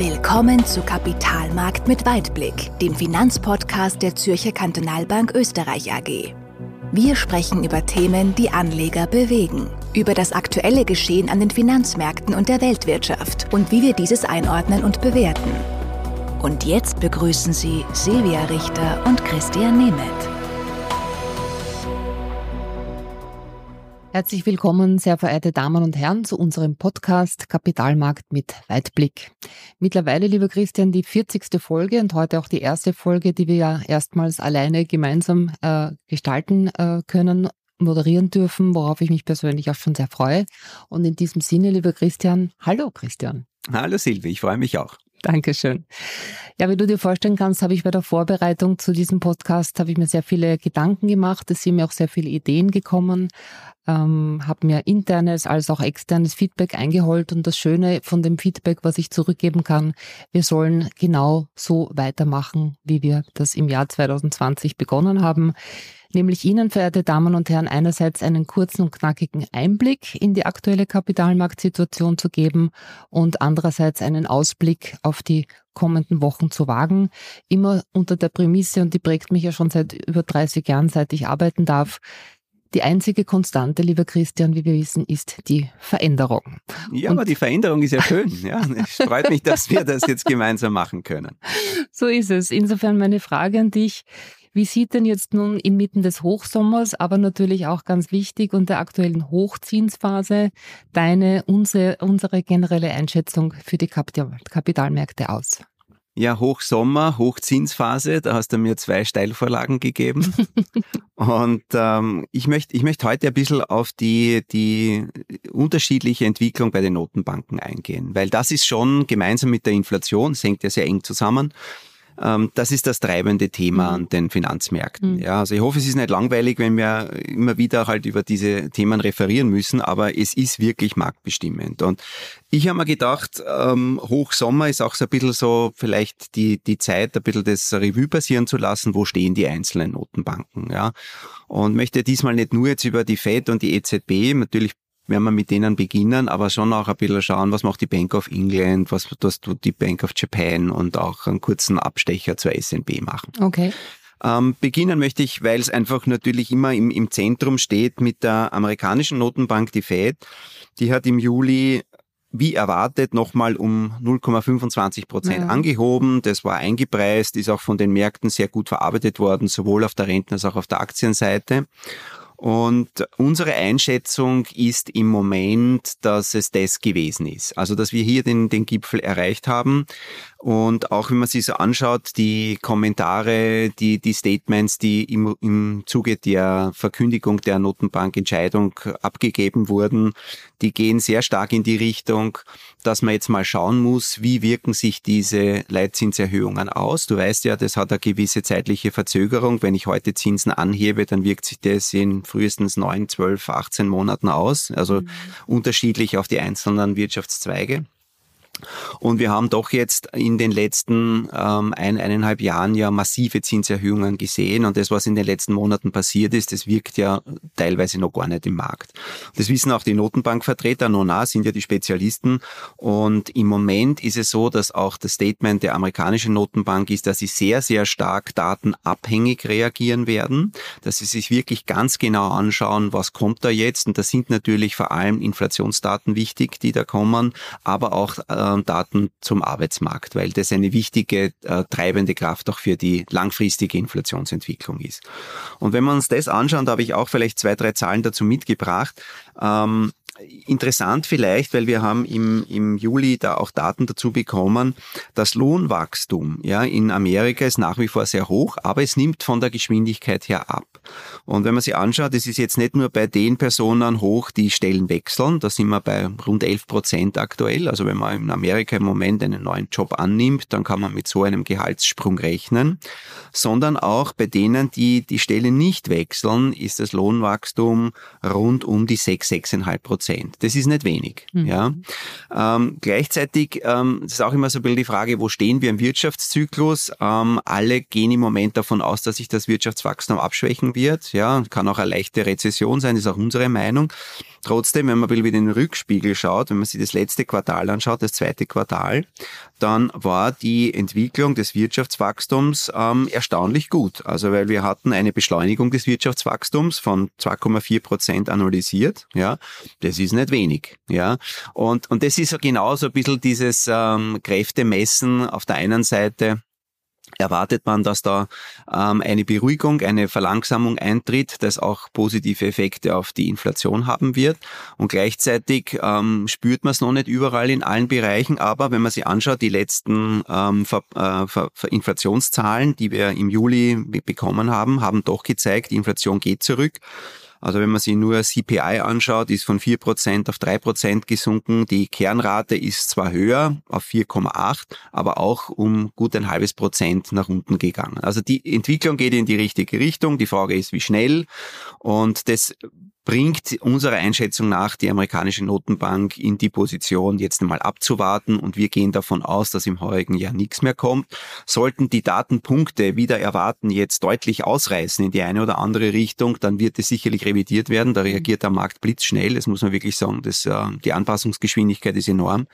Willkommen zu Kapitalmarkt mit Weitblick, dem Finanzpodcast der Zürcher Kantonalbank Österreich AG. Wir sprechen über Themen, die Anleger bewegen, über das aktuelle Geschehen an den Finanzmärkten und der Weltwirtschaft und wie wir dieses einordnen und bewerten. Und jetzt begrüßen Sie Silvia Richter und Christian Nemeth. Herzlich willkommen, sehr verehrte Damen und Herren, zu unserem Podcast Kapitalmarkt mit Weitblick. Mittlerweile, lieber Christian, die 40. Folge und heute auch die erste Folge, die wir ja erstmals alleine gemeinsam äh, gestalten äh, können, moderieren dürfen, worauf ich mich persönlich auch schon sehr freue. Und in diesem Sinne, lieber Christian, hallo Christian. Hallo Silvi, ich freue mich auch. Dankeschön. Ja, wie du dir vorstellen kannst, habe ich bei der Vorbereitung zu diesem Podcast, habe ich mir sehr viele Gedanken gemacht. Es sind mir auch sehr viele Ideen gekommen, ähm, habe mir internes als auch externes Feedback eingeholt. Und das Schöne von dem Feedback, was ich zurückgeben kann, wir sollen genau so weitermachen, wie wir das im Jahr 2020 begonnen haben nämlich Ihnen, verehrte Damen und Herren, einerseits einen kurzen und knackigen Einblick in die aktuelle Kapitalmarktsituation zu geben und andererseits einen Ausblick auf die kommenden Wochen zu wagen. Immer unter der Prämisse, und die prägt mich ja schon seit über 30 Jahren, seit ich arbeiten darf, die einzige Konstante, lieber Christian, wie wir wissen, ist die Veränderung. Ja, und aber die Veränderung ist ja schön. Ja, es freut mich, dass wir das jetzt gemeinsam machen können. So ist es. Insofern meine Frage an dich. Wie sieht denn jetzt nun inmitten des Hochsommers, aber natürlich auch ganz wichtig und der aktuellen Hochzinsphase deine, unsere, unsere generelle Einschätzung für die Kapitalmärkte aus? Ja, Hochsommer, Hochzinsphase, da hast du mir zwei Steilvorlagen gegeben. Und ähm, ich möchte ich möchte heute ein bisschen auf die, die unterschiedliche Entwicklung bei den Notenbanken eingehen, weil das ist schon gemeinsam mit der Inflation, es hängt ja sehr eng zusammen, das ist das treibende Thema mhm. an den Finanzmärkten. Mhm. Ja, also ich hoffe, es ist nicht langweilig, wenn wir immer wieder halt über diese Themen referieren müssen, aber es ist wirklich marktbestimmend. Und ich habe mir gedacht, ähm, Hochsommer ist auch so ein bisschen so vielleicht die, die Zeit, ein bisschen das Revue passieren zu lassen, wo stehen die einzelnen Notenbanken. Ja? Und möchte diesmal nicht nur jetzt über die Fed und die EZB, natürlich werden wir mit denen beginnen, aber schon auch ein bisschen schauen, was macht die Bank of England, was, was tut die Bank of Japan und auch einen kurzen Abstecher zur SNB machen. Okay. Ähm, beginnen möchte ich, weil es einfach natürlich immer im, im Zentrum steht mit der amerikanischen Notenbank, die Fed. Die hat im Juli wie erwartet nochmal um 0,25 Prozent ja. angehoben. Das war eingepreist, ist auch von den Märkten sehr gut verarbeitet worden, sowohl auf der Renten- als auch auf der Aktienseite. Und unsere Einschätzung ist im Moment, dass es das gewesen ist. Also, dass wir hier den, den Gipfel erreicht haben. Und auch wenn man sich so anschaut, die Kommentare, die, die Statements, die im, im Zuge der Verkündigung der Notenbankentscheidung abgegeben wurden, die gehen sehr stark in die Richtung, dass man jetzt mal schauen muss, wie wirken sich diese Leitzinserhöhungen aus. Du weißt ja, das hat eine gewisse zeitliche Verzögerung. Wenn ich heute Zinsen anhebe, dann wirkt sich das in frühestens neun, zwölf, 18 Monaten aus. Also mhm. unterschiedlich auf die einzelnen Wirtschaftszweige. Und wir haben doch jetzt in den letzten ähm, ein, eineinhalb Jahren ja massive Zinserhöhungen gesehen. Und das, was in den letzten Monaten passiert ist, das wirkt ja teilweise noch gar nicht im Markt. Das wissen auch die Notenbankvertreter. Nona sind ja die Spezialisten. Und im Moment ist es so, dass auch das Statement der amerikanischen Notenbank ist, dass sie sehr, sehr stark datenabhängig reagieren werden, dass sie sich wirklich ganz genau anschauen, was kommt da jetzt. Und da sind natürlich vor allem Inflationsdaten wichtig, die da kommen, aber auch äh, äh, Daten zum Arbeitsmarkt, weil das eine wichtige äh, treibende Kraft auch für die langfristige Inflationsentwicklung ist. Und wenn wir uns das anschauen, da habe ich auch vielleicht zwei, drei Zahlen dazu mitgebracht. Ähm, interessant vielleicht, weil wir haben im, im Juli da auch Daten dazu bekommen, das Lohnwachstum ja, in Amerika ist nach wie vor sehr hoch, aber es nimmt von der Geschwindigkeit her ab. Und wenn man sich anschaut, es ist jetzt nicht nur bei den Personen hoch, die Stellen wechseln, da sind wir bei rund 11 Prozent aktuell. Also wenn man in Amerika im Moment einen neuen Job annimmt, dann kann man mit so einem Gehaltssprung rechnen, sondern auch bei denen, die die Stelle nicht wechseln, ist das Lohnwachstum rund um die 6, 6,5 Prozent. Prozent. Das ist nicht wenig. Mhm. Ja. Ähm, gleichzeitig ähm, ist auch immer so ein bisschen die Frage, wo stehen wir im Wirtschaftszyklus? Ähm, alle gehen im Moment davon aus, dass sich das Wirtschaftswachstum abschwächen wird. Ja, kann auch eine leichte Rezession sein, ist auch unsere Meinung. Trotzdem, wenn man wieder in den Rückspiegel schaut, wenn man sich das letzte Quartal anschaut, das zweite Quartal, dann war die Entwicklung des Wirtschaftswachstums ähm, erstaunlich gut. Also weil wir hatten eine Beschleunigung des Wirtschaftswachstums von 2,4 Prozent analysiert. Ja, das ist nicht wenig. Ja, und und das ist so genau so ein bisschen dieses ähm, Kräftemessen auf der einen Seite erwartet man, dass da ähm, eine Beruhigung, eine Verlangsamung eintritt, das auch positive Effekte auf die Inflation haben wird. Und gleichzeitig ähm, spürt man es noch nicht überall in allen Bereichen, aber wenn man sich anschaut, die letzten ähm, Ver, äh, Ver, Ver Inflationszahlen, die wir im Juli bekommen haben, haben doch gezeigt, die Inflation geht zurück. Also wenn man sich nur CPI anschaut, ist von 4% auf 3% gesunken. Die Kernrate ist zwar höher auf 4,8, aber auch um gut ein halbes Prozent nach unten gegangen. Also die Entwicklung geht in die richtige Richtung. Die Frage ist, wie schnell. Und das bringt unserer Einschätzung nach die amerikanische Notenbank in die Position, jetzt einmal abzuwarten und wir gehen davon aus, dass im heurigen Jahr nichts mehr kommt. Sollten die Datenpunkte wieder erwarten jetzt deutlich ausreißen in die eine oder andere Richtung, dann wird es sicherlich revidiert werden. Da reagiert der Markt blitzschnell. Das muss man wirklich sagen. Das, äh, die Anpassungsgeschwindigkeit ist enorm.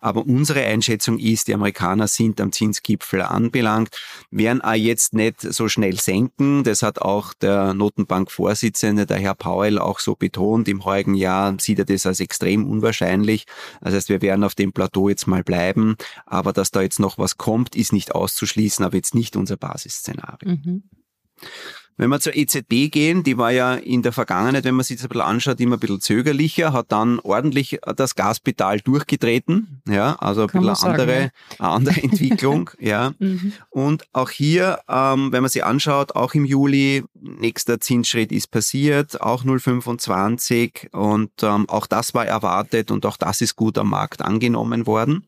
Aber unsere Einschätzung ist, die Amerikaner sind am Zinsgipfel anbelangt, werden auch jetzt nicht so schnell senken. Das hat auch der Notenbankvorsitzende, der Herr Powell, auch so betont. Im heurigen Jahr sieht er das als extrem unwahrscheinlich. Das heißt, wir werden auf dem Plateau jetzt mal bleiben. Aber dass da jetzt noch was kommt, ist nicht auszuschließen, aber jetzt nicht unser Basisszenario. Mhm. Wenn wir zur EZB gehen, die war ja in der Vergangenheit, wenn man sich das ein bisschen anschaut, immer ein bisschen zögerlicher, hat dann ordentlich das Gaspedal durchgetreten, ja, also ein Kann bisschen eine andere, sagen, ja. eine andere Entwicklung, ja. Mhm. Und auch hier, ähm, wenn man sich anschaut, auch im Juli, nächster Zinsschritt ist passiert, auch 0,25 und ähm, auch das war erwartet und auch das ist gut am Markt angenommen worden.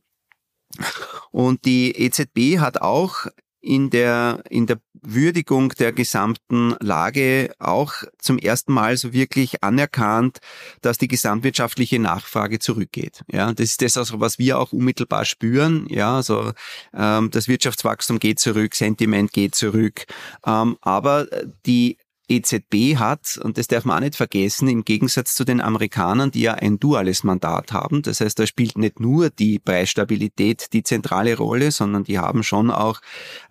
Und die EZB hat auch in der, in der Würdigung der gesamten Lage auch zum ersten Mal so wirklich anerkannt, dass die gesamtwirtschaftliche Nachfrage zurückgeht. Ja, das ist das, also, was wir auch unmittelbar spüren. Ja, also ähm, das Wirtschaftswachstum geht zurück, Sentiment geht zurück, ähm, aber die EZB hat, und das darf man auch nicht vergessen, im Gegensatz zu den Amerikanern, die ja ein duales Mandat haben. Das heißt, da spielt nicht nur die Preisstabilität die zentrale Rolle, sondern die haben schon auch,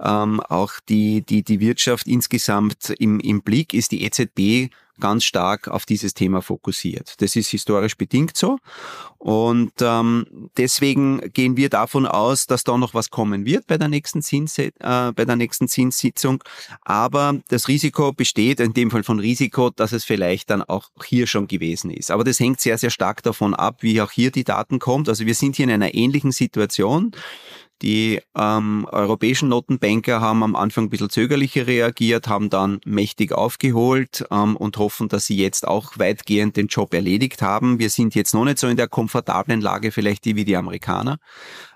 ähm, auch die, die, die Wirtschaft insgesamt im, im Blick, ist die EZB ganz stark auf dieses Thema fokussiert. Das ist historisch bedingt so. Und ähm, deswegen gehen wir davon aus, dass da noch was kommen wird bei der nächsten Zins, äh, bei der nächsten Zinssitzung. Aber das Risiko besteht, in dem Fall von Risiko, dass es vielleicht dann auch hier schon gewesen ist. Aber das hängt sehr, sehr stark davon ab, wie auch hier die Daten kommt. Also wir sind hier in einer ähnlichen Situation. Die ähm, europäischen Notenbanker haben am Anfang ein bisschen zögerlicher reagiert, haben dann mächtig aufgeholt ähm, und hoffen, dass sie jetzt auch weitgehend den Job erledigt haben. Wir sind jetzt noch nicht so in der komfortablen Lage vielleicht die wie die Amerikaner.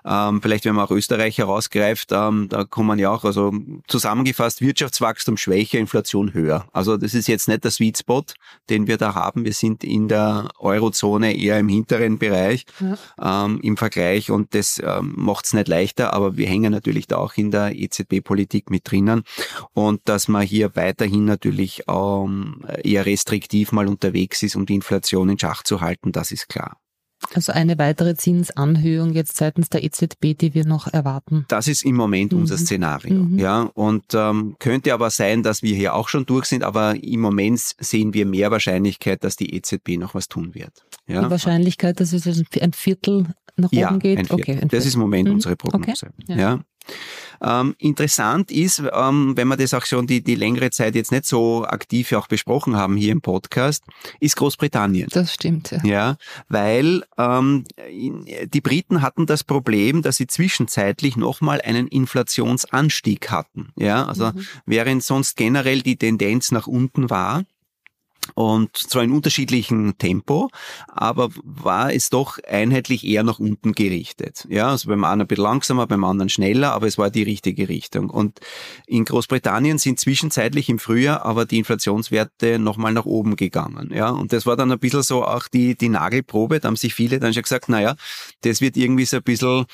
Ähm, vielleicht wenn man auch Österreich herausgreift, ähm, da kommen ja auch, also zusammengefasst, Wirtschaftswachstum schwächer, Inflation höher. Also das ist jetzt nicht der Sweet Spot, den wir da haben. Wir sind in der Eurozone eher im hinteren Bereich ja. ähm, im Vergleich und das ähm, macht es nicht leichter, aber wir hängen natürlich da auch in der EZB-Politik mit drinnen und dass man hier weiterhin natürlich ähm, eher restriktiv mal unterwegs ist, um die Inflation in Schach zu halten, das ist klar. Also eine weitere Zinsanhöhung jetzt seitens der EZB, die wir noch erwarten. Das ist im Moment mhm. unser Szenario. Mhm. Ja, und ähm, könnte aber sein, dass wir hier auch schon durch sind, aber im Moment sehen wir mehr Wahrscheinlichkeit, dass die EZB noch was tun wird. Ja? Die Wahrscheinlichkeit, dass es ein Viertel nach oben ja, geht? Okay. Das ist im Moment mhm. unsere Prognose. Okay. Ja. ja. Ähm, interessant ist, ähm, wenn wir das auch schon die, die längere Zeit jetzt nicht so aktiv auch besprochen haben hier im Podcast, ist Großbritannien. Das stimmt. Ja, ja weil ähm, die Briten hatten das Problem, dass sie zwischenzeitlich nochmal einen Inflationsanstieg hatten. Ja, also mhm. während sonst generell die Tendenz nach unten war, und zwar in unterschiedlichem Tempo, aber war es doch einheitlich eher nach unten gerichtet. Ja, also beim einen ein bisschen langsamer, beim anderen schneller, aber es war die richtige Richtung. Und in Großbritannien sind zwischenzeitlich im Frühjahr aber die Inflationswerte nochmal nach oben gegangen. Ja, und das war dann ein bisschen so auch die, die Nagelprobe. Da haben sich viele dann schon gesagt, naja, das wird irgendwie so ein bisschen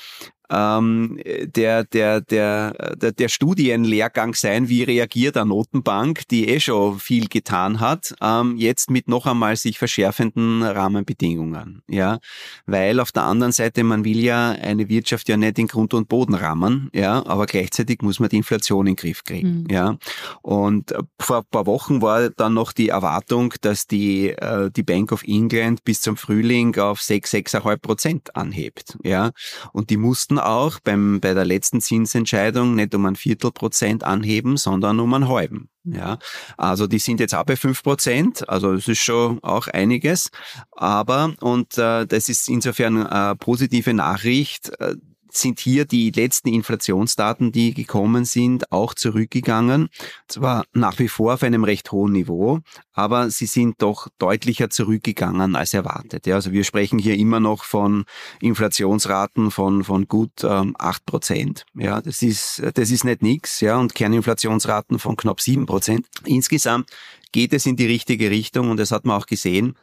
ähm, der, der, der, der, der Studienlehrgang sein, wie reagiert eine Notenbank, die eh schon viel getan hat, ähm, jetzt mit noch einmal sich verschärfenden Rahmenbedingungen. Ja, weil auf der anderen Seite, man will ja eine Wirtschaft ja nicht in Grund und Boden rahmen, ja, aber gleichzeitig muss man die Inflation in den Griff kriegen. Mhm. Ja, und vor ein paar Wochen war dann noch die Erwartung, dass die, äh, die Bank of England bis zum Frühling auf 6, 6,5 Prozent anhebt. Ja, und die mussten auch beim, bei der letzten Zinsentscheidung nicht um ein Viertelprozent anheben, sondern um einen halben. Mhm. Ja, also die sind jetzt auch bei fünf Prozent, also das ist schon auch einiges. Aber, und äh, das ist insofern eine positive Nachricht, äh, sind hier die letzten Inflationsdaten, die gekommen sind, auch zurückgegangen. Zwar nach wie vor auf einem recht hohen Niveau, aber sie sind doch deutlicher zurückgegangen als erwartet. Ja, also wir sprechen hier immer noch von Inflationsraten von, von gut ähm, 8 Prozent. Ja, das ist, das ist nicht nix. Ja, und Kerninflationsraten von knapp 7 Prozent. Insgesamt geht es in die richtige Richtung und das hat man auch gesehen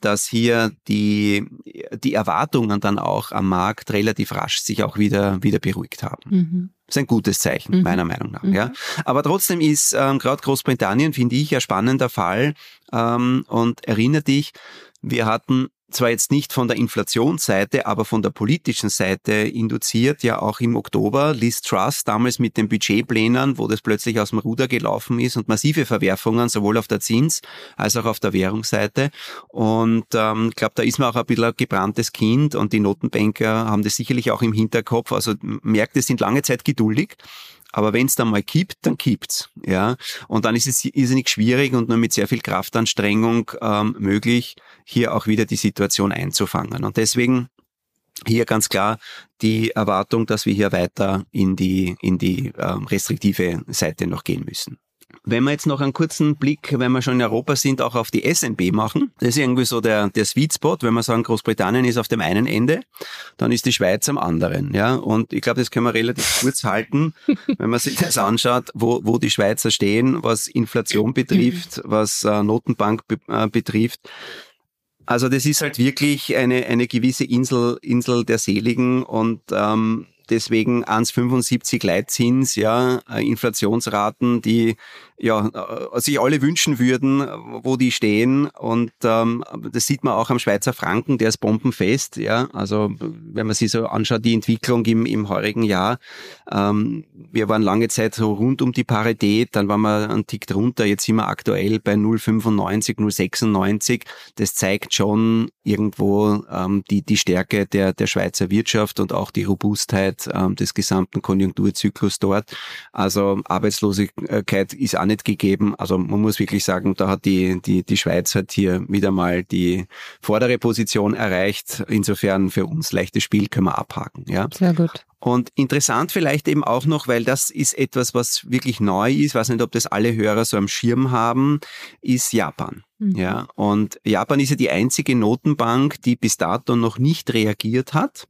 dass hier die, die Erwartungen dann auch am Markt relativ rasch sich auch wieder, wieder beruhigt haben. Mhm. Das ist ein gutes Zeichen, mhm. meiner Meinung nach. Mhm. Ja. Aber trotzdem ist ähm, gerade Großbritannien, finde ich, ein spannender Fall. Ähm, und erinnere dich, wir hatten zwar jetzt nicht von der Inflationsseite, aber von der politischen Seite induziert, ja auch im Oktober Liz Truss damals mit den Budgetplänen, wo das plötzlich aus dem Ruder gelaufen ist und massive Verwerfungen sowohl auf der Zins- als auch auf der Währungsseite. Und ich ähm, glaube, da ist man auch ein bisschen ein gebranntes Kind und die Notenbanker haben das sicherlich auch im Hinterkopf. Also merkt, es sind lange Zeit geduldig. Aber wenn es dann mal kippt, dann kippt's. Ja? Und dann ist es irrsinnig schwierig und nur mit sehr viel Kraftanstrengung ähm, möglich, hier auch wieder die Situation einzufangen. Und deswegen hier ganz klar die Erwartung, dass wir hier weiter in die, in die ähm, restriktive Seite noch gehen müssen. Wenn wir jetzt noch einen kurzen Blick, wenn wir schon in Europa sind, auch auf die SNB machen, das ist irgendwie so der, der Sweet Spot, wenn wir sagen, Großbritannien ist auf dem einen Ende, dann ist die Schweiz am anderen, ja. Und ich glaube, das können wir relativ kurz halten, wenn man sich das anschaut, wo, wo die Schweizer stehen, was Inflation betrifft, was äh, Notenbank be äh, betrifft. Also das ist halt wirklich eine, eine gewisse Insel, Insel der Seligen und ähm, deswegen 1,75 Leitzins, ja, äh, Inflationsraten, die ja, äh, sich alle wünschen würden, wo die stehen. Und ähm, das sieht man auch am Schweizer Franken, der ist bombenfest. Ja, also wenn man sich so anschaut, die Entwicklung im, im heurigen Jahr. Ähm, wir waren lange Zeit so rund um die Parität, dann waren wir einen Tick drunter. Jetzt sind wir aktuell bei 0,95, 0,96. Das zeigt schon irgendwo ähm, die, die Stärke der, der Schweizer Wirtschaft und auch die Robustheit ähm, des gesamten Konjunkturzyklus dort. Also Arbeitslosigkeit ist auch nicht gegeben. Also man muss wirklich sagen, da hat die, die, die Schweiz hat hier wieder mal die vordere Position erreicht. Insofern für uns leichtes Spiel können wir abhaken. Ja. Sehr gut. Und interessant vielleicht eben auch noch, weil das ist etwas, was wirklich neu ist, ich weiß nicht, ob das alle Hörer so am Schirm haben, ist Japan. Mhm. Ja, und Japan ist ja die einzige Notenbank, die bis dato noch nicht reagiert hat.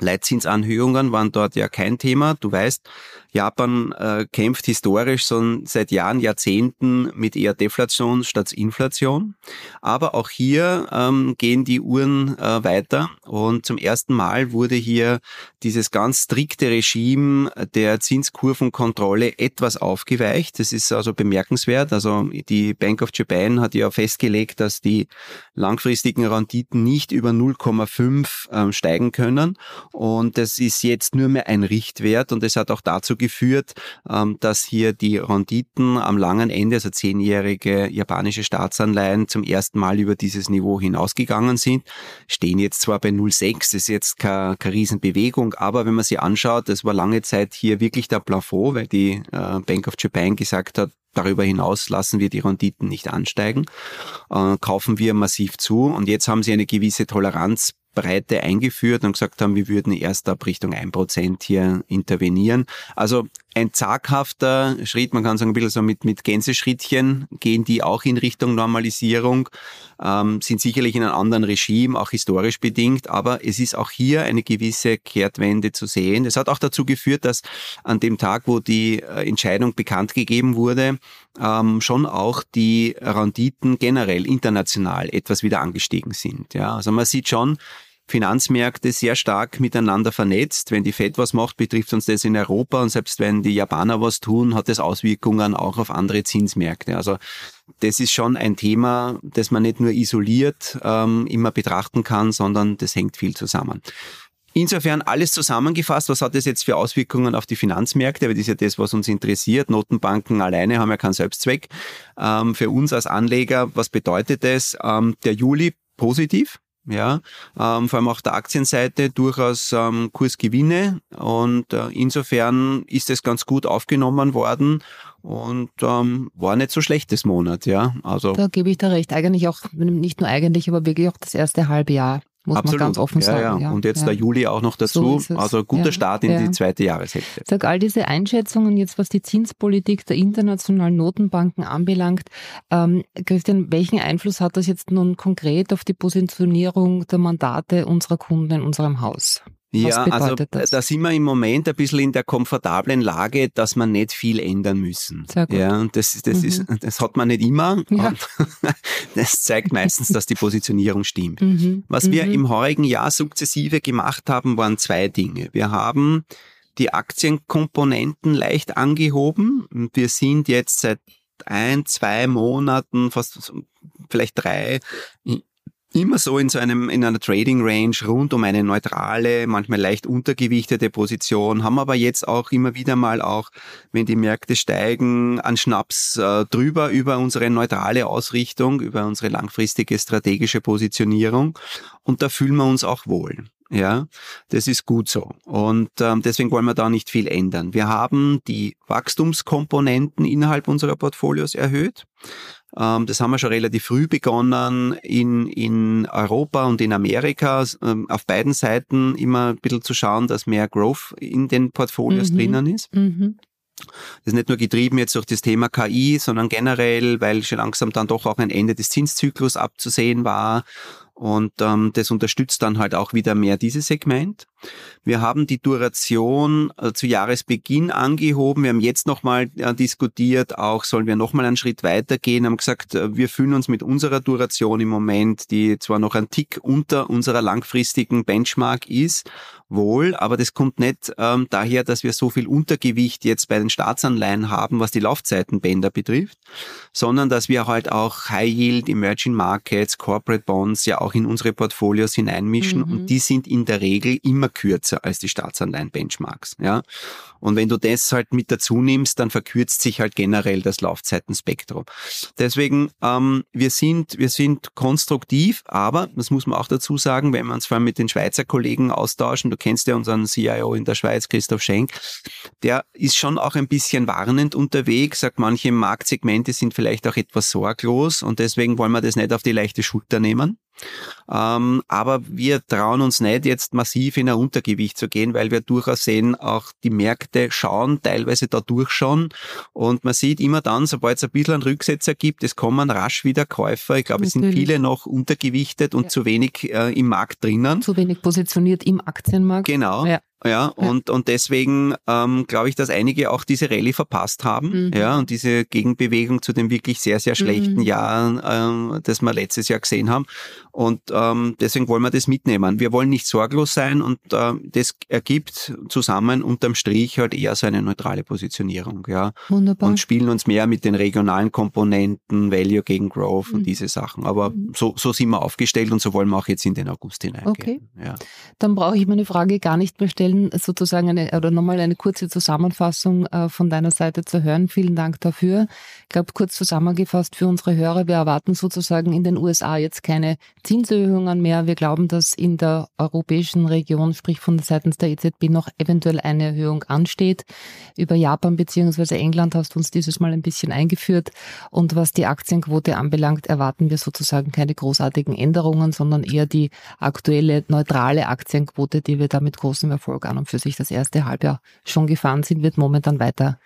Leitzinsanhöhungen waren dort ja kein Thema. Du weißt, Japan äh, kämpft historisch schon seit Jahren, Jahrzehnten mit eher Deflation statt Inflation. Aber auch hier ähm, gehen die Uhren äh, weiter und zum ersten Mal wurde hier dieses ganz strikte Regime der Zinskurvenkontrolle etwas aufgeweicht. Das ist also bemerkenswert. Also die Bank of Japan hat ja festgelegt, dass die langfristigen Renditen nicht über 0,5 ähm, steigen können. Und das ist jetzt nur mehr ein Richtwert und es hat auch dazu geführt, ähm, dass hier die Renditen am langen Ende, also zehnjährige japanische Staatsanleihen, zum ersten Mal über dieses Niveau hinausgegangen sind. Stehen jetzt zwar bei 0,6, das ist jetzt keine, keine Riesenbewegung, aber wenn man sie anschaut, das war lange Zeit hier wirklich der Plafond, weil die äh, Bank of Japan gesagt hat, Darüber hinaus lassen wir die Renditen nicht ansteigen, äh, kaufen wir massiv zu und jetzt haben sie eine gewisse Toleranz Breite eingeführt und gesagt haben, wir würden erst ab Richtung 1% hier intervenieren. Also ein zaghafter Schritt, man kann sagen, ein bisschen so mit, mit Gänseschrittchen gehen die auch in Richtung Normalisierung, ähm, sind sicherlich in einem anderen Regime, auch historisch bedingt, aber es ist auch hier eine gewisse Kehrtwende zu sehen. Es hat auch dazu geführt, dass an dem Tag, wo die äh, Entscheidung bekannt gegeben wurde, ähm, schon auch die Renditen generell international etwas wieder angestiegen sind. Ja, also man sieht schon, Finanzmärkte sehr stark miteinander vernetzt. Wenn die Fed was macht, betrifft uns das in Europa und selbst wenn die Japaner was tun, hat das Auswirkungen auch auf andere Zinsmärkte. Also das ist schon ein Thema, das man nicht nur isoliert ähm, immer betrachten kann, sondern das hängt viel zusammen. Insofern alles zusammengefasst, was hat das jetzt für Auswirkungen auf die Finanzmärkte? Weil das ist ja das, was uns interessiert. Notenbanken alleine haben ja keinen Selbstzweck. Ähm, für uns als Anleger, was bedeutet das? Ähm, der Juli positiv, ja, ähm, vor allem auf der Aktienseite durchaus ähm, Kursgewinne und äh, insofern ist es ganz gut aufgenommen worden und ähm, war nicht so schlechtes Monat, ja. Also da gebe ich da recht. Eigentlich auch nicht nur eigentlich, aber wirklich auch das erste halbe Jahr muss Absolut. man ganz offen sagen. Ja, ja. Und jetzt ja. der Juli auch noch dazu. So also guter Start in die zweite Jahreshälfte. Sag all diese Einschätzungen jetzt, was die Zinspolitik der internationalen Notenbanken anbelangt. Ähm, Christian, welchen Einfluss hat das jetzt nun konkret auf die Positionierung der Mandate unserer Kunden in unserem Haus? Ja, also das? da sind wir im Moment ein bisschen in der komfortablen Lage, dass wir nicht viel ändern müssen. Sehr gut. Ja, das, das, mhm. ist, das hat man nicht immer. Ja. das zeigt meistens, dass die Positionierung stimmt. Mhm. Was mhm. wir im heurigen Jahr sukzessive gemacht haben, waren zwei Dinge. Wir haben die Aktienkomponenten leicht angehoben. Wir sind jetzt seit ein, zwei Monaten, fast vielleicht drei, immer so in so einem, in einer Trading Range rund um eine neutrale, manchmal leicht untergewichtete Position, haben aber jetzt auch immer wieder mal auch, wenn die Märkte steigen, an Schnaps äh, drüber über unsere neutrale Ausrichtung, über unsere langfristige strategische Positionierung. Und da fühlen wir uns auch wohl. Ja, das ist gut so. Und ähm, deswegen wollen wir da nicht viel ändern. Wir haben die Wachstumskomponenten innerhalb unserer Portfolios erhöht. Ähm, das haben wir schon relativ früh begonnen in, in Europa und in Amerika ähm, auf beiden Seiten immer ein bisschen zu schauen, dass mehr Growth in den Portfolios mhm. drinnen ist. Mhm. Das ist nicht nur getrieben jetzt durch das Thema KI, sondern generell, weil schon langsam dann doch auch ein Ende des Zinszyklus abzusehen war und ähm, das unterstützt dann halt auch wieder mehr dieses Segment. Wir haben die Duration äh, zu Jahresbeginn angehoben. Wir haben jetzt nochmal äh, diskutiert, auch sollen wir nochmal einen Schritt weitergehen, haben gesagt, äh, wir fühlen uns mit unserer Duration im Moment, die zwar noch ein Tick unter unserer langfristigen Benchmark ist, wohl, aber das kommt nicht ähm, daher, dass wir so viel Untergewicht jetzt bei den Staatsanleihen haben, was die Laufzeitenbänder betrifft, sondern dass wir halt auch High Yield, Emerging Markets, Corporate Bonds ja auch in unsere Portfolios hineinmischen mhm. und die sind in der Regel immer kürzer als die Staatsanleihen-Benchmarks. Ja? Und wenn du das halt mit dazu nimmst, dann verkürzt sich halt generell das Laufzeitenspektrum. Deswegen, ähm, wir sind, wir sind konstruktiv, aber, das muss man auch dazu sagen, wenn wir uns vor allem mit den Schweizer Kollegen austauschen, du kennst ja unseren CIO in der Schweiz, Christoph Schenk, der ist schon auch ein bisschen warnend unterwegs, sagt, manche Marktsegmente sind vielleicht auch etwas sorglos und deswegen wollen wir das nicht auf die leichte Schulter nehmen. Ähm, aber wir trauen uns nicht, jetzt massiv in ein Untergewicht zu gehen, weil wir durchaus sehen, auch die Märkte schauen teilweise dadurch schon. Und man sieht immer dann, sobald es ein bisschen einen Rücksetzer gibt, es kommen rasch wieder Käufer. Ich glaube, es sind viele noch untergewichtet und ja. zu wenig äh, im Markt drinnen. Zu wenig positioniert im Aktienmarkt. Genau. Ja. Ja, und, und deswegen ähm, glaube ich, dass einige auch diese Rallye verpasst haben, mhm. ja, und diese Gegenbewegung zu dem wirklich sehr, sehr schlechten mhm. Jahr, ähm, das wir letztes Jahr gesehen haben. Und ähm, deswegen wollen wir das mitnehmen. Wir wollen nicht sorglos sein und äh, das ergibt zusammen unterm Strich halt eher so eine neutrale Positionierung, ja. Wunderbar. Und spielen uns mehr mit den regionalen Komponenten, Value gegen Growth mhm. und diese Sachen. Aber mhm. so, so sind wir aufgestellt und so wollen wir auch jetzt in den August hineingehen. Okay. Ja. Dann brauche ich meine Frage gar nicht mehr stellen stellen, sozusagen eine oder nochmal eine kurze Zusammenfassung äh, von deiner Seite zu hören. Vielen Dank dafür. Ich glaube, kurz zusammengefasst für unsere Hörer, wir erwarten sozusagen in den USA jetzt keine Zinserhöhungen mehr. Wir glauben, dass in der europäischen Region, sprich von seitens der EZB, noch eventuell eine Erhöhung ansteht. Über Japan bzw. England hast du uns dieses Mal ein bisschen eingeführt. Und was die Aktienquote anbelangt, erwarten wir sozusagen keine großartigen Änderungen, sondern eher die aktuelle neutrale Aktienquote, die wir da mit großem Erfolg an und für sich das erste Halbjahr schon gefahren sind, wird momentan weiter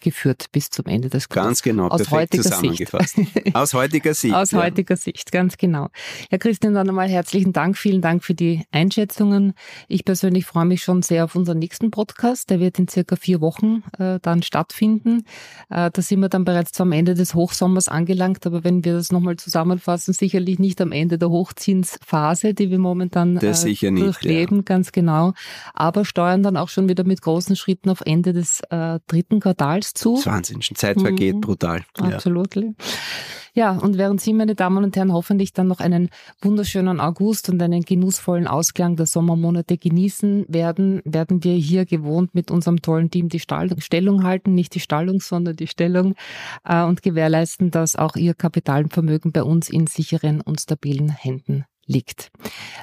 geführt bis zum Ende des Kurses. Ganz genau, aus heutiger zusammengefasst. Sicht. Aus heutiger Sicht. Aus ja. heutiger Sicht, ganz genau. Herr Christian, dann einmal herzlichen Dank, vielen Dank für die Einschätzungen. Ich persönlich freue mich schon sehr auf unseren nächsten Podcast. Der wird in circa vier Wochen äh, dann stattfinden. Äh, da sind wir dann bereits zum Ende des Hochsommers angelangt, aber wenn wir das nochmal zusammenfassen, sicherlich nicht am Ende der Hochzinsphase, die wir momentan äh, nicht, durchleben, ja. ganz genau, aber steuern dann auch schon wieder mit großen Schritten auf Ende des äh, dritten Quartals Jahres zu. Das ist Wahnsinn, Zeit vergeht mhm. brutal. Absolut. Ja. ja, und während Sie, meine Damen und Herren, hoffentlich dann noch einen wunderschönen August und einen genussvollen Ausklang der Sommermonate genießen werden, werden wir hier gewohnt mit unserem tollen Team die Stellung halten, nicht die Stallung, sondern die Stellung äh, und gewährleisten, dass auch Ihr Kapitalvermögen bei uns in sicheren und stabilen Händen liegt.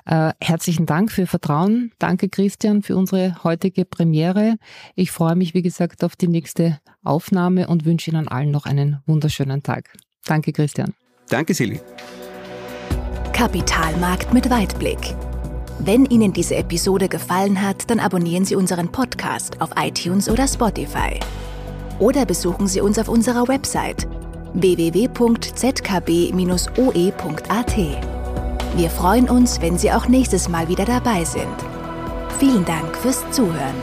Äh, herzlichen Dank für Vertrauen. Danke, Christian, für unsere heutige Premiere. Ich freue mich, wie gesagt, auf die nächste Aufnahme und wünsche Ihnen allen noch einen wunderschönen Tag. Danke, Christian. Danke, Silly. Kapitalmarkt mit Weitblick. Wenn Ihnen diese Episode gefallen hat, dann abonnieren Sie unseren Podcast auf iTunes oder Spotify. Oder besuchen Sie uns auf unserer Website www.zkb-oe.at. Wir freuen uns, wenn Sie auch nächstes Mal wieder dabei sind. Vielen Dank fürs Zuhören.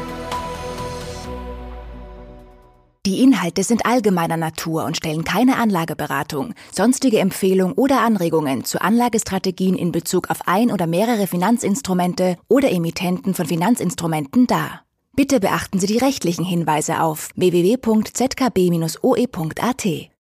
Die Inhalte sind allgemeiner Natur und stellen keine Anlageberatung, sonstige Empfehlung oder Anregungen zu Anlagestrategien in Bezug auf ein oder mehrere Finanzinstrumente oder Emittenten von Finanzinstrumenten dar. Bitte beachten Sie die rechtlichen Hinweise auf www.zkb-oe.at.